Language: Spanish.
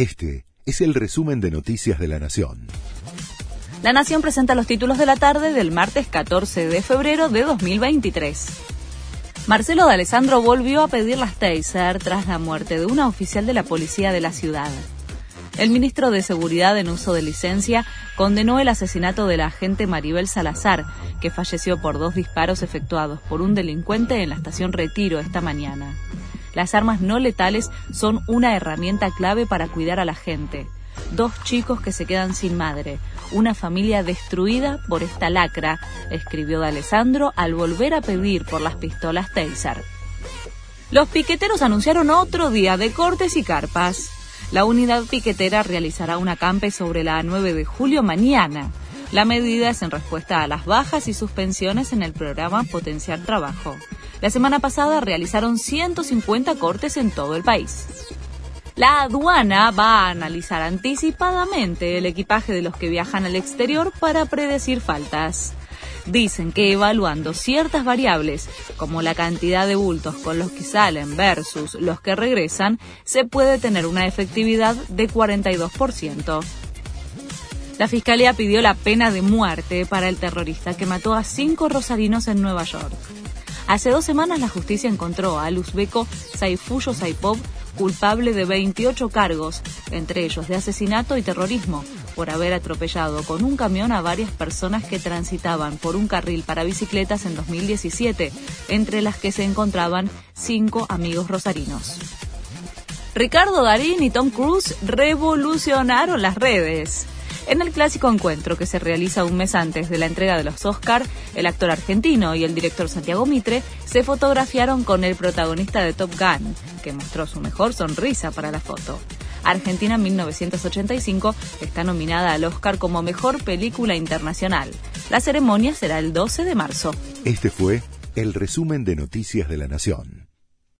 Este es el resumen de Noticias de la Nación. La Nación presenta los títulos de la tarde del martes 14 de febrero de 2023. Marcelo de Alessandro volvió a pedir las taser tras la muerte de una oficial de la policía de la ciudad. El ministro de Seguridad en uso de licencia condenó el asesinato de la agente Maribel Salazar, que falleció por dos disparos efectuados por un delincuente en la estación Retiro esta mañana. Las armas no letales son una herramienta clave para cuidar a la gente. Dos chicos que se quedan sin madre, una familia destruida por esta lacra, escribió de Alessandro al volver a pedir por las pistolas Taser. Los piqueteros anunciaron otro día de cortes y carpas. La unidad piquetera realizará un acampe sobre la 9 de julio mañana. La medida es en respuesta a las bajas y suspensiones en el programa Potenciar Trabajo. La semana pasada realizaron 150 cortes en todo el país. La aduana va a analizar anticipadamente el equipaje de los que viajan al exterior para predecir faltas. Dicen que evaluando ciertas variables, como la cantidad de bultos con los que salen versus los que regresan, se puede tener una efectividad de 42%. La fiscalía pidió la pena de muerte para el terrorista que mató a cinco rosarinos en Nueva York. Hace dos semanas la justicia encontró al uzbeco Saifuyo Saipov culpable de 28 cargos, entre ellos de asesinato y terrorismo, por haber atropellado con un camión a varias personas que transitaban por un carril para bicicletas en 2017, entre las que se encontraban cinco amigos rosarinos. Ricardo Darín y Tom Cruise revolucionaron las redes. En el clásico encuentro que se realiza un mes antes de la entrega de los Oscar, el actor argentino y el director Santiago Mitre se fotografiaron con el protagonista de Top Gun, que mostró su mejor sonrisa para la foto. Argentina 1985 está nominada al Oscar como Mejor Película Internacional. La ceremonia será el 12 de marzo. Este fue el resumen de Noticias de la Nación.